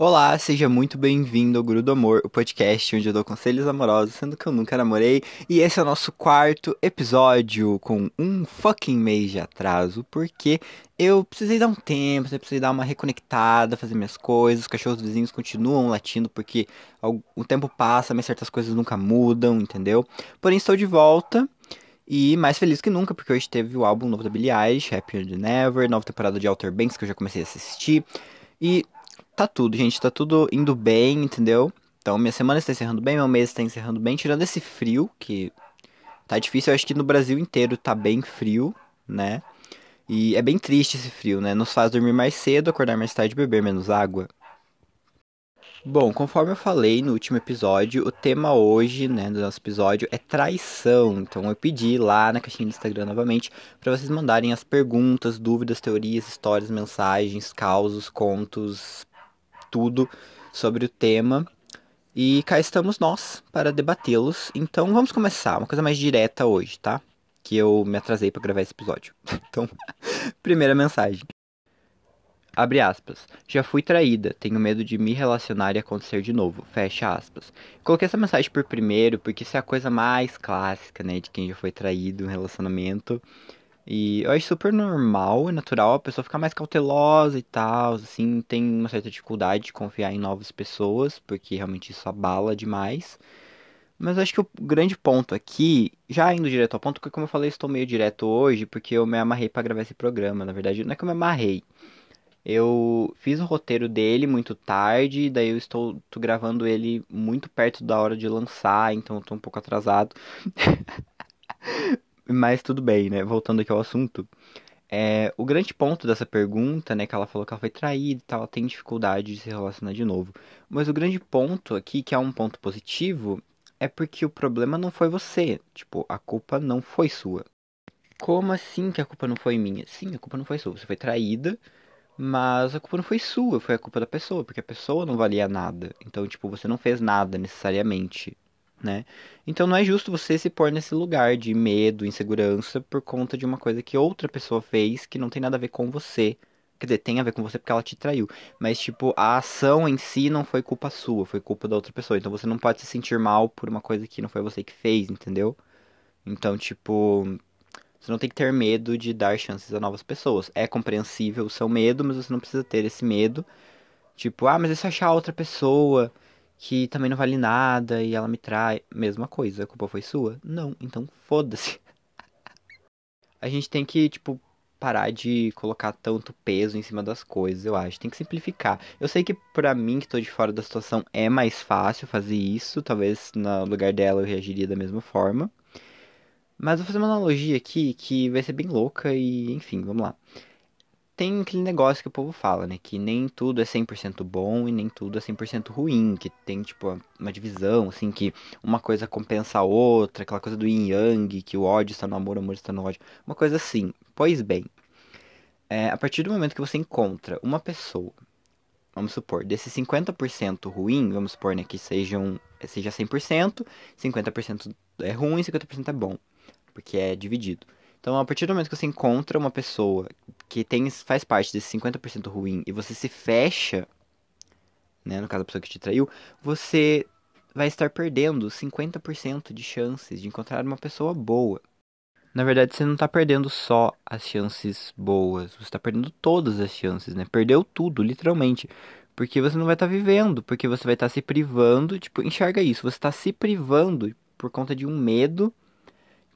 Olá, seja muito bem-vindo ao Guru do Amor, o podcast onde eu dou conselhos amorosos, sendo que eu nunca namorei. E esse é o nosso quarto episódio com um fucking mês de atraso, porque eu precisei dar um tempo, eu precisei dar uma reconectada, fazer minhas coisas. Os cachorros vizinhos continuam latindo porque o tempo passa, mas certas coisas nunca mudam, entendeu? Porém, estou de volta. E mais feliz que nunca, porque hoje teve o álbum novo da Billie Eilish, Happier Than Ever, nova temporada de Outer Banks, que eu já comecei a assistir. E tá tudo, gente, tá tudo indo bem, entendeu? Então, minha semana está encerrando bem, meu mês está encerrando bem, tirando esse frio, que tá difícil, eu acho que no Brasil inteiro tá bem frio, né? E é bem triste esse frio, né? Nos faz dormir mais cedo, acordar mais tarde e beber menos água. Bom, conforme eu falei no último episódio, o tema hoje, né, do nosso episódio é traição. Então eu pedi lá na caixinha do Instagram novamente para vocês mandarem as perguntas, dúvidas, teorias, histórias, mensagens, causos, contos, tudo sobre o tema. E cá estamos nós para debatê-los. Então vamos começar, uma coisa mais direta hoje, tá? Que eu me atrasei para gravar esse episódio. Então, primeira mensagem. Abre aspas. Já fui traída, tenho medo de me relacionar e acontecer de novo. Fecha aspas. Coloquei essa mensagem por primeiro porque isso é a coisa mais clássica, né? De quem já foi traído em um relacionamento. E eu acho super normal e natural a pessoa ficar mais cautelosa e tal, assim, tem uma certa dificuldade de confiar em novas pessoas, porque realmente isso abala demais. Mas eu acho que o grande ponto aqui, já indo direto ao ponto, porque como eu falei, estou meio direto hoje, porque eu me amarrei para gravar esse programa, na verdade, não é que eu me amarrei. Eu fiz o roteiro dele muito tarde, daí eu estou gravando ele muito perto da hora de lançar, então eu tô um pouco atrasado. Mas tudo bem, né? Voltando aqui ao assunto. É, o grande ponto dessa pergunta, né, que ela falou que ela foi traída e tal, ela tem dificuldade de se relacionar de novo. Mas o grande ponto aqui, que é um ponto positivo, é porque o problema não foi você. Tipo, a culpa não foi sua. Como assim que a culpa não foi minha? Sim, a culpa não foi sua. Você foi traída, mas a culpa não foi sua, foi a culpa da pessoa, porque a pessoa não valia nada. Então, tipo, você não fez nada necessariamente né? Então não é justo você se pôr nesse lugar de medo, insegurança por conta de uma coisa que outra pessoa fez que não tem nada a ver com você. Quer dizer, tem a ver com você porque ela te traiu. Mas, tipo, a ação em si não foi culpa sua, foi culpa da outra pessoa. Então você não pode se sentir mal por uma coisa que não foi você que fez, entendeu? Então, tipo, você não tem que ter medo de dar chances a novas pessoas. É compreensível o seu medo, mas você não precisa ter esse medo. Tipo, ah, mas e se achar outra pessoa? Que também não vale nada e ela me trai. Mesma coisa, a culpa foi sua? Não, então foda-se. a gente tem que, tipo, parar de colocar tanto peso em cima das coisas, eu acho. Tem que simplificar. Eu sei que pra mim, que tô de fora da situação, é mais fácil fazer isso. Talvez no lugar dela eu reagiria da mesma forma. Mas vou fazer uma analogia aqui que vai ser bem louca e, enfim, vamos lá tem aquele negócio que o povo fala, né? Que nem tudo é 100% bom e nem tudo é 100% ruim. Que tem, tipo, uma divisão, assim, que uma coisa compensa a outra. Aquela coisa do yin yang, que o ódio está no amor, o amor está no ódio. Uma coisa assim. Pois bem, é, a partir do momento que você encontra uma pessoa, vamos supor, desse 50% ruim, vamos supor, né, que sejam, seja 100%, 50% é ruim e 50% é bom. Porque é dividido. Então, a partir do momento que você encontra uma pessoa que tem, faz parte desse 50% ruim e você se fecha, né, no caso a pessoa que te traiu, você vai estar perdendo 50% de chances de encontrar uma pessoa boa. Na verdade, você não está perdendo só as chances boas, você está perdendo todas as chances, né? Perdeu tudo, literalmente. Porque você não vai estar tá vivendo, porque você vai estar tá se privando, tipo, enxerga isso, você está se privando por conta de um medo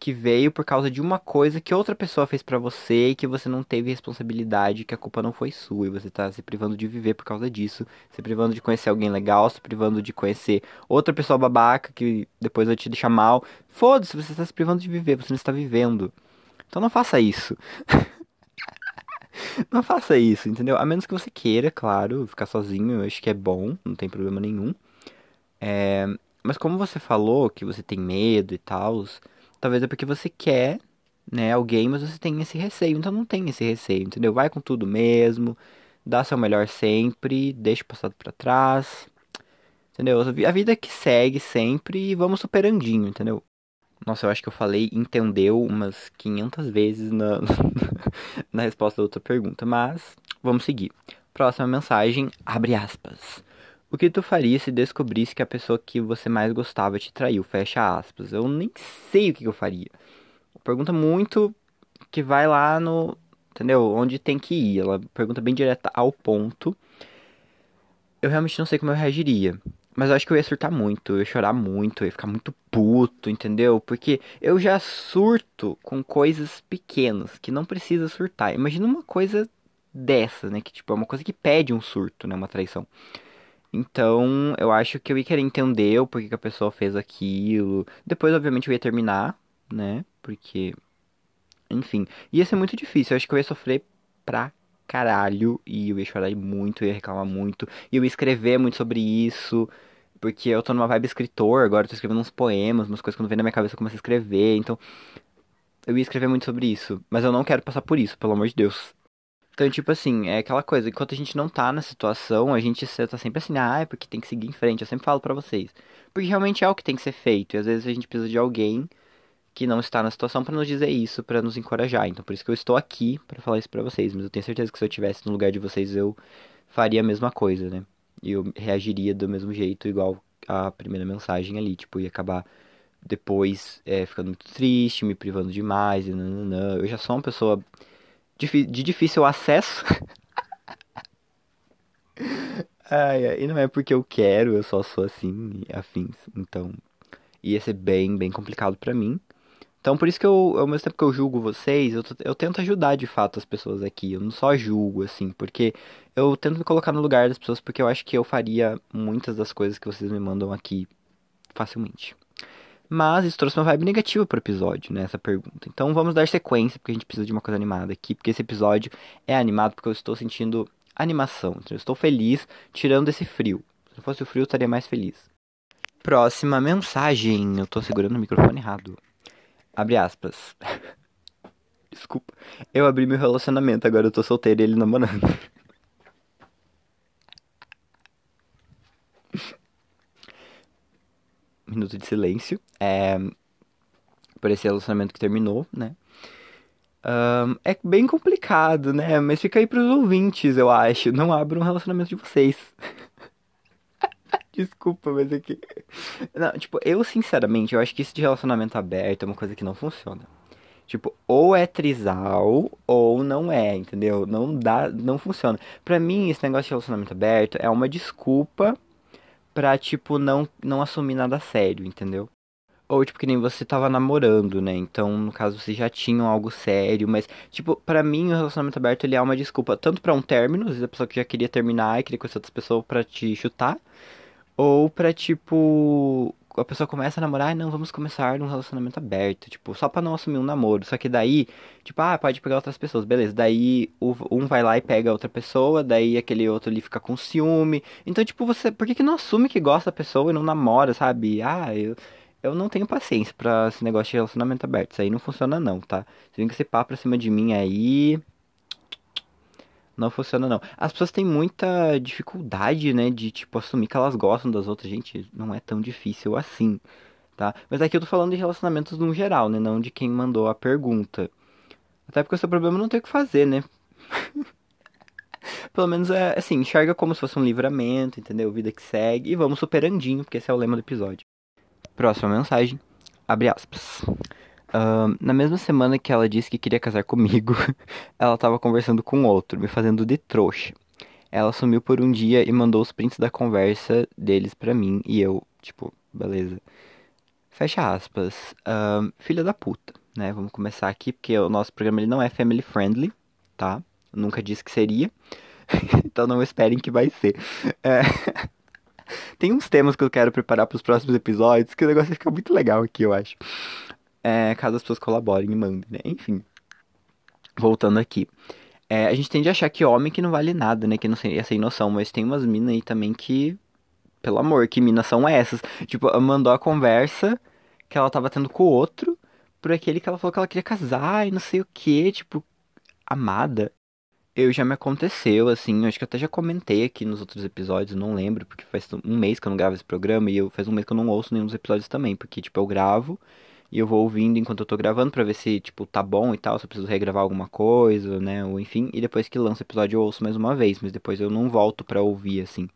que veio por causa de uma coisa que outra pessoa fez para você e que você não teve responsabilidade, que a culpa não foi sua e você tá se privando de viver por causa disso, se privando de conhecer alguém legal, se privando de conhecer outra pessoa babaca que depois vai te deixar mal. Foda-se, você está se privando de viver, você não está vivendo. Então não faça isso. não faça isso, entendeu? A menos que você queira, claro, ficar sozinho, eu acho que é bom, não tem problema nenhum. É... Mas como você falou que você tem medo e tal, Talvez é porque você quer, né, alguém, mas você tem esse receio. Então não tem esse receio, entendeu? Vai com tudo mesmo, dá seu melhor sempre, deixa o passado para trás. Entendeu? A vida que segue sempre e vamos superandinho, entendeu? Nossa, eu acho que eu falei entendeu umas 500 vezes na, na resposta da outra pergunta, mas vamos seguir. Próxima mensagem, abre aspas. O que tu faria se descobrisse que a pessoa que você mais gostava te traiu? Fecha aspas. Eu nem sei o que eu faria. Pergunta muito que vai lá no. Entendeu? Onde tem que ir. Ela pergunta bem direta ao ponto. Eu realmente não sei como eu reagiria. Mas eu acho que eu ia surtar muito, eu ia chorar muito, eu ia ficar muito puto, entendeu? Porque eu já surto com coisas pequenas, que não precisa surtar. Imagina uma coisa dessa, né? Que tipo, é uma coisa que pede um surto, né? Uma traição. Então, eu acho que eu ia querer entender o porquê que a pessoa fez aquilo. Depois, obviamente, eu ia terminar, né? Porque, enfim, ia ser muito difícil. Eu acho que eu ia sofrer pra caralho e eu ia chorar muito, eu ia reclamar muito, e eu ia escrever muito sobre isso, porque eu tô numa vibe escritor agora, eu tô escrevendo uns poemas, umas coisas que não vem na minha cabeça eu começo a escrever, então eu ia escrever muito sobre isso, mas eu não quero passar por isso, pelo amor de Deus. Então, tipo assim, é aquela coisa, enquanto a gente não tá na situação, a gente tá sempre assim, ah, é porque tem que seguir em frente, eu sempre falo para vocês. Porque realmente é o que tem que ser feito, e às vezes a gente precisa de alguém que não está na situação para nos dizer isso, para nos encorajar. Então, por isso que eu estou aqui para falar isso para vocês. Mas eu tenho certeza que se eu estivesse no lugar de vocês, eu faria a mesma coisa, né? E eu reagiria do mesmo jeito, igual a primeira mensagem ali. Tipo, ia acabar depois é, ficando muito triste, me privando demais. E nananã. Eu já sou uma pessoa de difícil acesso. ai, ai, e não é porque eu quero, eu só sou assim, afins. Então, ia ser bem, bem complicado para mim. Então, por isso que eu, ao mesmo tempo que eu julgo vocês, eu, eu tento ajudar de fato as pessoas aqui. Eu não só julgo, assim, porque eu tento me colocar no lugar das pessoas, porque eu acho que eu faria muitas das coisas que vocês me mandam aqui facilmente. Mas isso trouxe uma vibe negativa pro episódio, né? Essa pergunta. Então vamos dar sequência, porque a gente precisa de uma coisa animada aqui. Porque esse episódio é animado porque eu estou sentindo animação. Então eu estou feliz tirando esse frio. Se não fosse o frio, eu estaria mais feliz. Próxima mensagem. Eu tô segurando o microfone errado. Abre aspas. Desculpa. Eu abri meu relacionamento, agora eu tô solteiro e ele namorando. Minuto de silêncio. É. Por esse relacionamento que terminou, né? Um, é bem complicado, né? Mas fica aí pros ouvintes, eu acho. Não abram um relacionamento de vocês. Desculpa, mas aqui. É não, tipo, eu sinceramente, eu acho que isso de relacionamento aberto é uma coisa que não funciona. Tipo, ou é trisal ou não é, entendeu? Não dá, não funciona. Pra mim, esse negócio de relacionamento aberto é uma desculpa pra, tipo, não, não assumir nada sério, entendeu? Ou, tipo, que nem você tava namorando, né? Então, no caso, vocês já tinham algo sério. Mas, tipo, pra mim, o relacionamento aberto, ele é uma desculpa tanto para um término, às vezes a pessoa que já queria terminar e queria conhecer outras pessoas pra te chutar. Ou pra, tipo, a pessoa começa a namorar e não, vamos começar num relacionamento aberto, tipo, só pra não assumir um namoro. Só que daí, tipo, ah, pode pegar outras pessoas, beleza. Daí um vai lá e pega outra pessoa, daí aquele outro ali fica com ciúme. Então, tipo, você, por que, que não assume que gosta da pessoa e não namora, sabe? Ah, eu. Eu não tenho paciência pra esse negócio de relacionamento aberto. Isso aí não funciona não, tá? Você vem com esse papo pra cima de mim aí. Não funciona, não. As pessoas têm muita dificuldade, né, de, tipo, assumir que elas gostam das outras. Gente, não é tão difícil assim, tá? Mas aqui eu tô falando de relacionamentos no geral, né, não de quem mandou a pergunta. Até porque o seu problema não tem o que fazer, né? Pelo menos é assim, enxerga como se fosse um livramento, entendeu? Vida que segue. E vamos superandinho, porque esse é o lema do episódio. Próxima mensagem. Abre aspas. Uh, na mesma semana que ela disse que queria casar comigo, ela estava conversando com outro, me fazendo de trouxa. Ela sumiu por um dia e mandou os prints da conversa deles pra mim, e eu, tipo, beleza. Fecha aspas. Uh, filha da puta, né? Vamos começar aqui, porque o nosso programa ele não é family friendly, tá? Nunca disse que seria. então não esperem que vai ser. É... Tem uns temas que eu quero preparar para os próximos episódios, que o negócio vai ficar muito legal aqui, eu acho é, caso as pessoas colaborem e mandem, né? Enfim, voltando aqui. É, a gente tende a achar que homem que não vale nada, né? Que não é sem noção, mas tem umas minas aí também que, pelo amor, que minas são essas? Tipo, mandou a conversa que ela tava tendo com o outro por aquele que ela falou que ela queria casar e não sei o que, tipo, amada. Eu já me aconteceu, assim, acho que até já comentei aqui nos outros episódios, não lembro, porque faz um mês que eu não gravo esse programa e eu faz um mês que eu não ouço nenhum dos episódios também, porque, tipo, eu gravo e eu vou ouvindo enquanto eu tô gravando para ver se, tipo, tá bom e tal, se eu preciso regravar alguma coisa, né, ou enfim, e depois que lança o episódio eu ouço mais uma vez, mas depois eu não volto para ouvir, assim.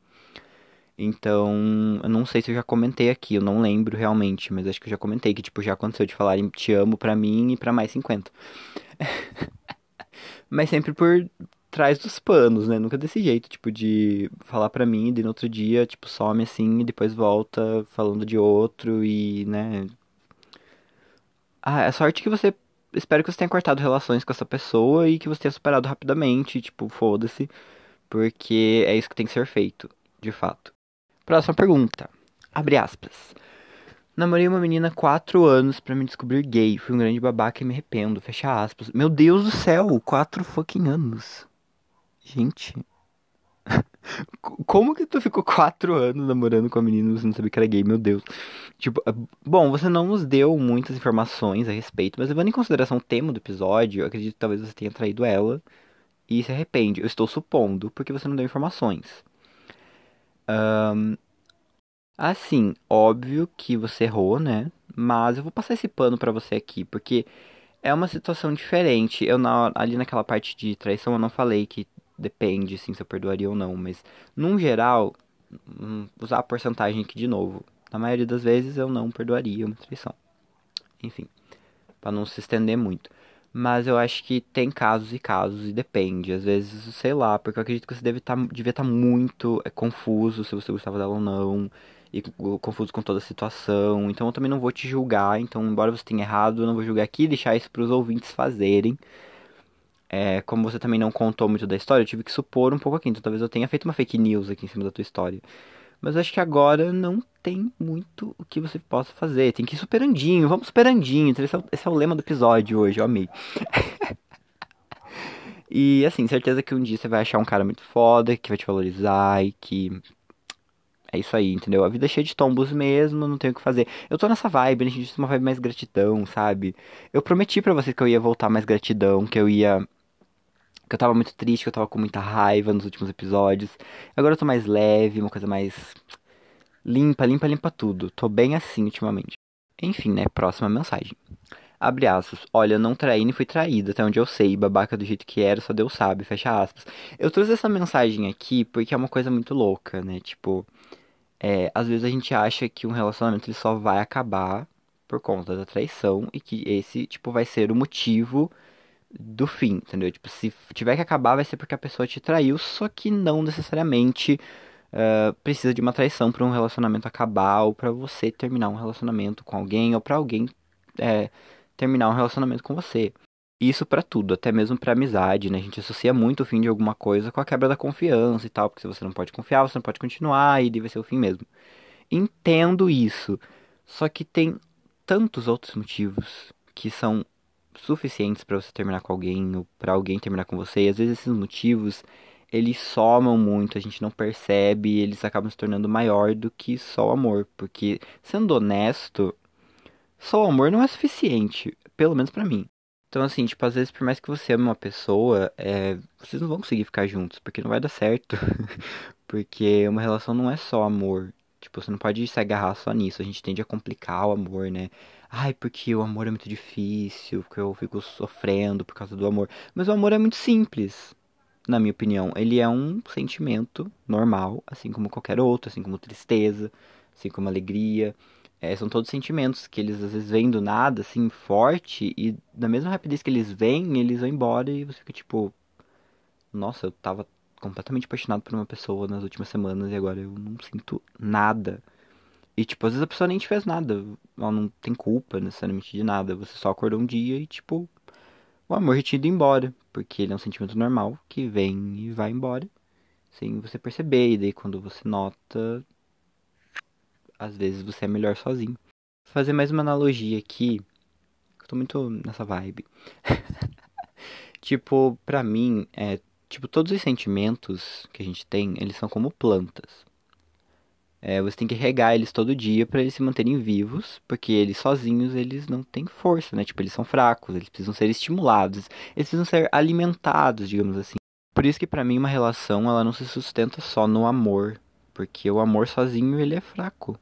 Então, eu não sei se eu já comentei aqui, eu não lembro realmente, mas acho que eu já comentei que, tipo, já aconteceu de falarem te amo pra mim e pra mais 50. mas sempre por trás dos panos, né? Nunca desse jeito, tipo, de falar pra mim e no outro dia, tipo, some assim e depois volta falando de outro e, né? Ah, é sorte que você. Espero que você tenha cortado relações com essa pessoa e que você tenha superado rapidamente, tipo, foda-se. Porque é isso que tem que ser feito, de fato. Próxima pergunta. Abre aspas. Namorei uma menina quatro anos para me descobrir gay. Fui um grande babaca e me arrependo. Fecha aspas. Meu Deus do céu, quatro fucking anos. Gente. Como que tu ficou quatro anos namorando com a menina e você não sabia que era gay? Meu Deus. Tipo, é, bom, você não nos deu muitas informações a respeito, mas levando em consideração o tema do episódio, eu acredito que talvez você tenha traído ela e se arrepende. Eu estou supondo, porque você não deu informações. Um, assim, óbvio que você errou, né? Mas eu vou passar esse pano para você aqui, porque é uma situação diferente. Eu na, ali naquela parte de traição eu não falei que depende sim se eu perdoaria ou não, mas num geral, hum, usar a porcentagem aqui de novo. Na maioria das vezes eu não perdoaria uma traição. Enfim, para não se estender muito. Mas eu acho que tem casos e casos e depende. Às vezes, sei lá, porque eu acredito que você deve tá, devia estar tá muito é, confuso se você gostava dela ou não. E confuso com toda a situação. Então eu também não vou te julgar. Então, embora você tenha errado, eu não vou julgar aqui e deixar isso para os ouvintes fazerem. É, como você também não contou muito da história, eu tive que supor um pouco aqui. Então talvez eu tenha feito uma fake news aqui em cima da tua história. Mas acho que agora não tem muito o que você possa fazer. Tem que ir superandinho, vamos superandinho. Então, esse, é o, esse é o lema do episódio hoje, eu amei. e assim, certeza que um dia você vai achar um cara muito foda, que vai te valorizar e que. É isso aí, entendeu? A vida é cheia de tombos mesmo, não tenho o que fazer. Eu tô nessa vibe, né, gente? Uma vibe mais gratidão, sabe? Eu prometi para vocês que eu ia voltar mais gratidão, que eu ia que eu tava muito triste, que eu tava com muita raiva nos últimos episódios. Agora eu tô mais leve, uma coisa mais limpa, limpa, limpa tudo. Tô bem assim ultimamente. Enfim, né? Próxima mensagem. Abre aspas. Olha, não traí nem fui traída, até onde eu sei. Babaca do jeito que era, só Deus sabe. Fecha aspas. Eu trouxe essa mensagem aqui porque é uma coisa muito louca, né? Tipo, é, às vezes a gente acha que um relacionamento ele só vai acabar por conta da traição e que esse, tipo, vai ser o motivo do fim, entendeu? Tipo, se tiver que acabar, vai ser porque a pessoa te traiu, só que não necessariamente uh, precisa de uma traição para um relacionamento acabar ou para você terminar um relacionamento com alguém ou para alguém é, terminar um relacionamento com você. Isso para tudo, até mesmo para amizade, né? A gente associa muito o fim de alguma coisa com a quebra da confiança e tal, porque se você não pode confiar, você não pode continuar e deve ser o fim mesmo. Entendo isso, só que tem tantos outros motivos que são suficientes para você terminar com alguém ou para alguém terminar com você. E às vezes esses motivos eles somam muito, a gente não percebe, eles acabam se tornando maior do que só o amor, porque sendo honesto, só o amor não é suficiente, pelo menos para mim. Então assim, tipo, às vezes por mais que você ame uma pessoa, é, vocês não vão conseguir ficar juntos, porque não vai dar certo. porque uma relação não é só amor. Tipo, você não pode se agarrar só nisso. A gente tende a complicar o amor, né? Ai, porque o amor é muito difícil, porque eu fico sofrendo por causa do amor. Mas o amor é muito simples, na minha opinião. Ele é um sentimento normal, assim como qualquer outro, assim como tristeza, assim como alegria. É, são todos sentimentos que eles às vezes vêm do nada, assim, forte, e da mesma rapidez que eles vêm, eles vão embora e você fica tipo. Nossa, eu tava completamente apaixonado por uma pessoa nas últimas semanas e agora eu não sinto nada. E, tipo, às vezes a pessoa nem te fez nada. Ela não tem culpa necessariamente de nada. Você só acordou um dia e, tipo, o amor já tinha ido embora. Porque ele é um sentimento normal que vem e vai embora. Sem você perceber. E daí quando você nota, às vezes você é melhor sozinho. Vou fazer mais uma analogia aqui. Eu tô muito nessa vibe. tipo, pra mim, é. Tipo, todos os sentimentos que a gente tem, eles são como plantas. É, você tem que regar eles todo dia para eles se manterem vivos, porque eles sozinhos eles não têm força, né? Tipo, eles são fracos, eles precisam ser estimulados, eles precisam ser alimentados, digamos assim. Por isso que para mim uma relação ela não se sustenta só no amor, porque o amor sozinho ele é fraco,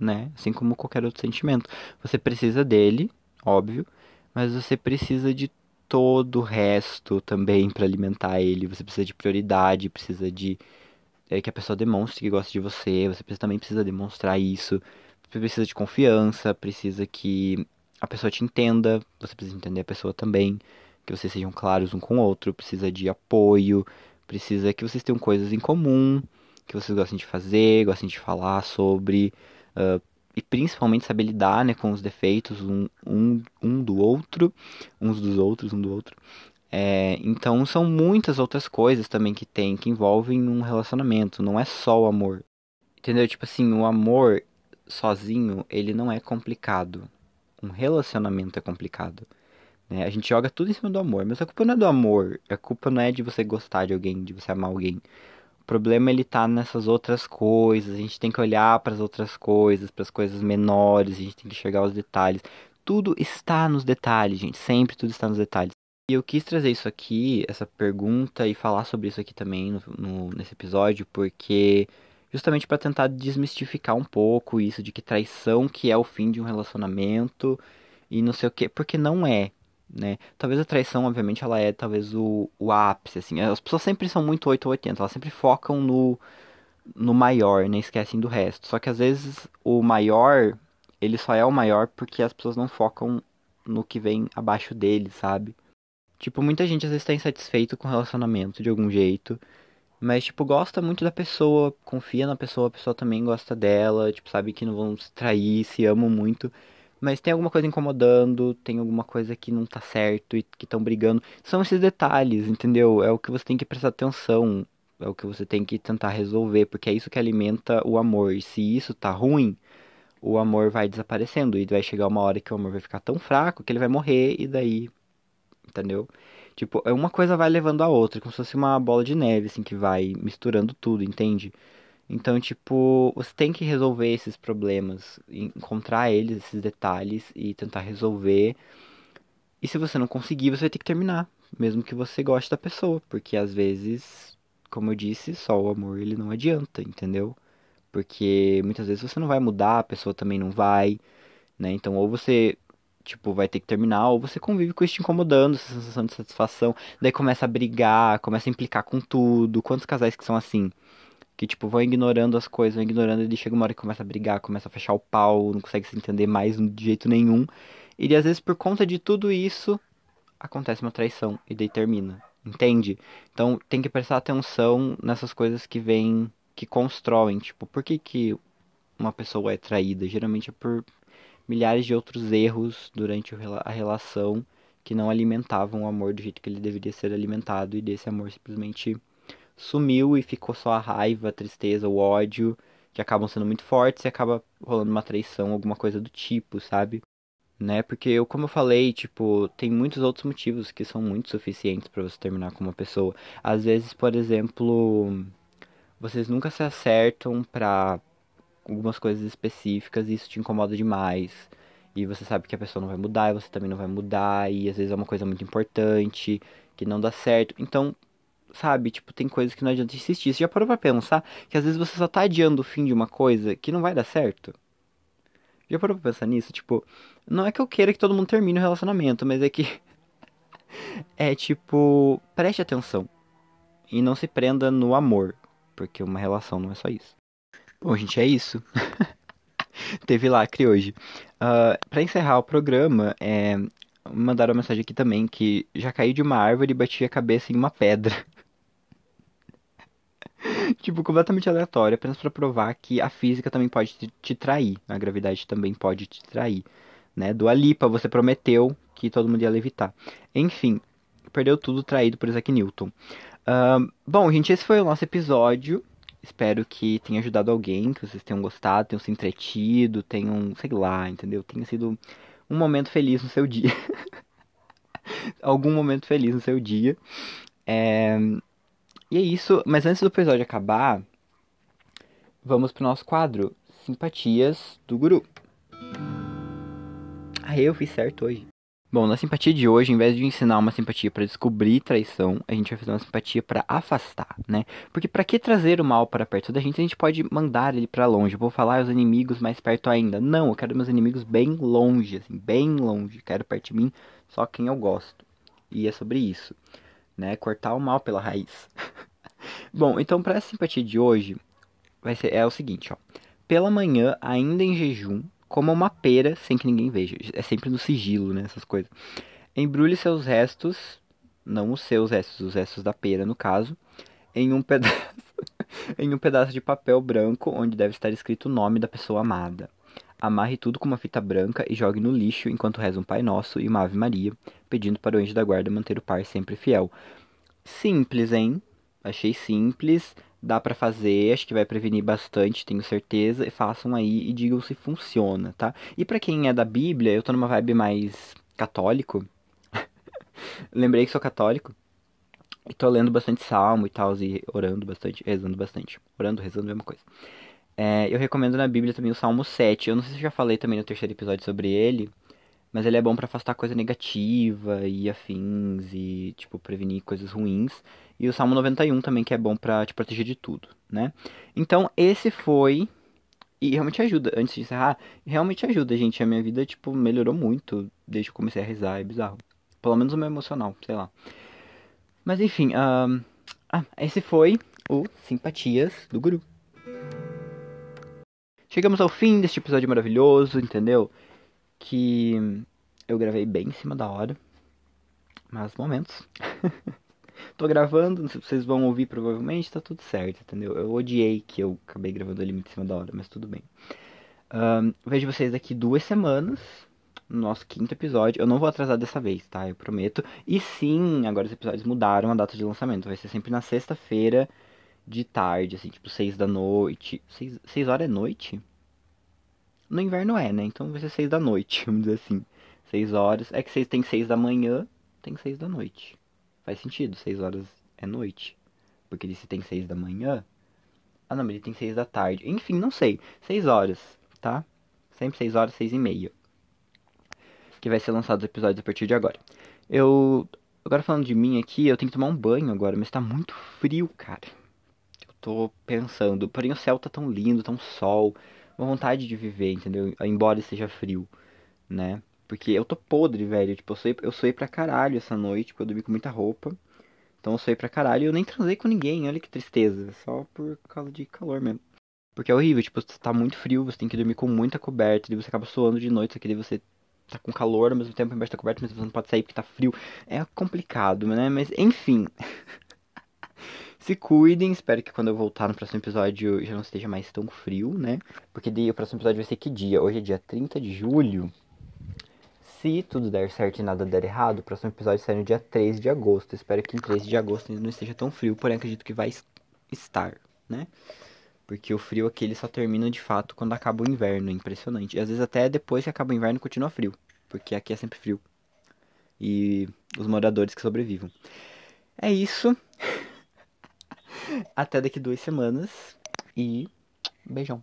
né? Assim como qualquer outro sentimento. Você precisa dele, óbvio, mas você precisa de todo o resto também para alimentar ele. Você precisa de prioridade, precisa de é, que a pessoa demonstre que gosta de você, você também precisa demonstrar isso. Você precisa de confiança, precisa que a pessoa te entenda, você precisa entender a pessoa também, que vocês sejam claros um com o outro, precisa de apoio, precisa que vocês tenham coisas em comum, que vocês gostem de fazer, gostem de falar sobre, uh, e principalmente saber lidar né, com os defeitos um, um, um do outro, uns dos outros, um do outro. É, então são muitas outras coisas também que tem, que envolvem um relacionamento, não é só o amor. Entendeu? Tipo assim, o amor sozinho, ele não é complicado. Um relacionamento é complicado. Né? A gente joga tudo em cima do amor, mas a culpa não é do amor, a culpa não é de você gostar de alguém, de você amar alguém. O problema ele tá nessas outras coisas. A gente tem que olhar para as outras coisas, para as coisas menores, a gente tem que enxergar os detalhes. Tudo está nos detalhes, gente. Sempre tudo está nos detalhes. E eu quis trazer isso aqui, essa pergunta, e falar sobre isso aqui também no, no nesse episódio, porque justamente para tentar desmistificar um pouco isso de que traição que é o fim de um relacionamento e não sei o que, porque não é, né? Talvez a traição, obviamente, ela é talvez o, o ápice, assim. As pessoas sempre são muito 8 ou 80, elas sempre focam no, no maior, nem esquecem do resto. Só que às vezes o maior, ele só é o maior porque as pessoas não focam no que vem abaixo dele, sabe? Tipo, muita gente às vezes tá insatisfeito com o relacionamento de algum jeito. Mas, tipo, gosta muito da pessoa, confia na pessoa, a pessoa também gosta dela, tipo, sabe que não vão se trair, se amam muito. Mas tem alguma coisa incomodando, tem alguma coisa que não tá certo e que estão brigando. São esses detalhes, entendeu? É o que você tem que prestar atenção, é o que você tem que tentar resolver, porque é isso que alimenta o amor. E se isso tá ruim, o amor vai desaparecendo e vai chegar uma hora que o amor vai ficar tão fraco que ele vai morrer e daí entendeu? Tipo, é uma coisa vai levando a outra, como se fosse uma bola de neve, assim, que vai misturando tudo, entende? Então, tipo, você tem que resolver esses problemas, encontrar eles, esses detalhes e tentar resolver. E se você não conseguir, você vai ter que terminar, mesmo que você goste da pessoa, porque às vezes, como eu disse, só o amor ele não adianta, entendeu? Porque muitas vezes você não vai mudar, a pessoa também não vai, né? Então, ou você tipo, vai ter que terminar, ou você convive com isso te incomodando, essa sensação de satisfação, daí começa a brigar, começa a implicar com tudo. Quantos casais que são assim? Que, tipo, vão ignorando as coisas, vão ignorando, e chega uma hora que começa a brigar, começa a fechar o pau, não consegue se entender mais de jeito nenhum. E às vezes, por conta de tudo isso, acontece uma traição, e daí termina. Entende? Então tem que prestar atenção nessas coisas que vêm, que constroem. Tipo, por que, que uma pessoa é traída? Geralmente é por milhares de outros erros durante a relação que não alimentavam o amor do jeito que ele deveria ser alimentado e desse amor simplesmente sumiu e ficou só a raiva, a tristeza, o ódio, que acabam sendo muito fortes e acaba rolando uma traição, alguma coisa do tipo, sabe? Né? Porque eu, como eu falei, tipo, tem muitos outros motivos que são muito suficientes para você terminar com uma pessoa. Às vezes, por exemplo, vocês nunca se acertam pra algumas coisas específicas e isso te incomoda demais. E você sabe que a pessoa não vai mudar, e você também não vai mudar, e às vezes é uma coisa muito importante, que não dá certo. Então, sabe, tipo, tem coisas que não adianta insistir. Você já parou pra pensar que às vezes você só tá adiando o fim de uma coisa que não vai dar certo? Já parou pra pensar nisso? Tipo, não é que eu queira que todo mundo termine o relacionamento, mas é que. é tipo, preste atenção. E não se prenda no amor. Porque uma relação não é só isso. Bom, gente, é isso. Teve lacre hoje. Uh, para encerrar o programa, é, mandaram uma mensagem aqui também que já caí de uma árvore e bati a cabeça em uma pedra. tipo, completamente aleatório, apenas para provar que a física também pode te, trair, a gravidade também pode te trair, né? Do Alipa, você prometeu que todo mundo ia levitar. Enfim, perdeu tudo traído por Isaac Newton. Bom, gente, esse foi o nosso episódio. Espero que tenha ajudado alguém, que vocês tenham gostado, tenham se entretido, tenham, sei lá, entendeu? Tenha sido um momento feliz no seu dia. Algum momento feliz no seu dia. É... E é isso, mas antes do episódio acabar, vamos pro nosso quadro Simpatias do Guru. Ah, eu fiz certo hoje. Bom, na simpatia de hoje, em vez de ensinar uma simpatia para descobrir traição, a gente vai fazer uma simpatia para afastar, né? Porque para que trazer o mal para perto da gente, a gente pode mandar ele para longe. Eu vou falar os inimigos mais perto ainda. Não, eu quero meus inimigos bem longe, assim, bem longe. Quero perto de mim só quem eu gosto. E é sobre isso, né? Cortar o mal pela raiz. Bom, então para essa simpatia de hoje, vai ser é o seguinte, ó. Pela manhã, ainda em jejum, coma uma pera sem que ninguém veja. É sempre no sigilo, né, essas coisas. Embrulhe seus restos, não os seus restos, os restos da pera, no caso, em um pedaço em um pedaço de papel branco onde deve estar escrito o nome da pessoa amada. Amarre tudo com uma fita branca e jogue no lixo enquanto reza um Pai Nosso e uma Ave Maria, pedindo para o anjo da guarda manter o par sempre fiel. Simples, hein? Achei simples, dá para fazer, acho que vai prevenir bastante, tenho certeza. E façam aí e digam se funciona, tá? E para quem é da Bíblia, eu tô numa vibe mais católico. Lembrei que sou católico. E tô lendo bastante salmo e tal, e orando bastante, rezando bastante. Orando, rezando, é mesma coisa. É, eu recomendo na Bíblia também o Salmo 7. Eu não sei se eu já falei também no terceiro episódio sobre ele, mas ele é bom para afastar coisa negativa e afins e, tipo, prevenir coisas ruins. E o Salmo 91 também, que é bom para te proteger de tudo, né? Então, esse foi. E realmente ajuda, antes de encerrar, realmente ajuda, gente. A minha vida, tipo, melhorou muito desde que eu comecei a rezar, é bizarro. Pelo menos o meu emocional, sei lá. Mas enfim, ah, esse foi o Simpatias do Guru. Chegamos ao fim deste episódio maravilhoso, entendeu? Que eu gravei bem em cima da hora. Mas momentos. Tô gravando, não sei se vocês vão ouvir provavelmente, tá tudo certo, entendeu? Eu odiei que eu acabei gravando ele muito em cima da hora, mas tudo bem. Um, vejo vocês daqui duas semanas, no nosso quinto episódio. Eu não vou atrasar dessa vez, tá? Eu prometo. E sim, agora os episódios mudaram a data de lançamento. Vai ser sempre na sexta-feira de tarde, assim, tipo seis da noite. Seis, seis horas é noite? No inverno é, né? Então vai ser seis da noite, vamos dizer assim. Seis horas. É que vocês tem seis da manhã, tem seis da noite. Faz sentido, seis horas é noite. Porque ele se tem seis da manhã. Ah não, mas ele tem seis da tarde. Enfim, não sei. Seis horas, tá? Sempre seis horas, seis e meia. Que vai ser lançado os episódios a partir de agora. Eu. Agora falando de mim aqui, eu tenho que tomar um banho agora, mas tá muito frio, cara tô pensando. Porém, o céu tá tão lindo, tão sol. Uma vontade de viver, entendeu? Embora esteja frio, né? Porque eu tô podre, velho. Tipo, eu suei, eu suei pra caralho essa noite, porque eu dormi com muita roupa. Então eu suei pra caralho eu nem transei com ninguém. Olha que tristeza. Só por causa de calor mesmo. Porque é horrível, tipo, tá muito frio, você tem que dormir com muita coberta, e você acaba suando de noite, aqui você tá com calor ao mesmo tempo embaixo da coberta, mas você não pode sair porque tá frio. É complicado, né? Mas enfim. Se cuidem, espero que quando eu voltar no próximo episódio já não esteja mais tão frio, né? Porque daí o próximo episódio vai ser que dia? Hoje é dia 30 de julho. Se tudo der certo e nada der errado, o próximo episódio sai no dia 13 de agosto. Espero que em 13 de agosto ainda não esteja tão frio, porém acredito que vai estar, né? Porque o frio aqui ele só termina de fato quando acaba o inverno, é impressionante. E às vezes até depois que acaba o inverno continua frio, porque aqui é sempre frio. E os moradores que sobrevivam. É isso. Até daqui duas semanas e beijão.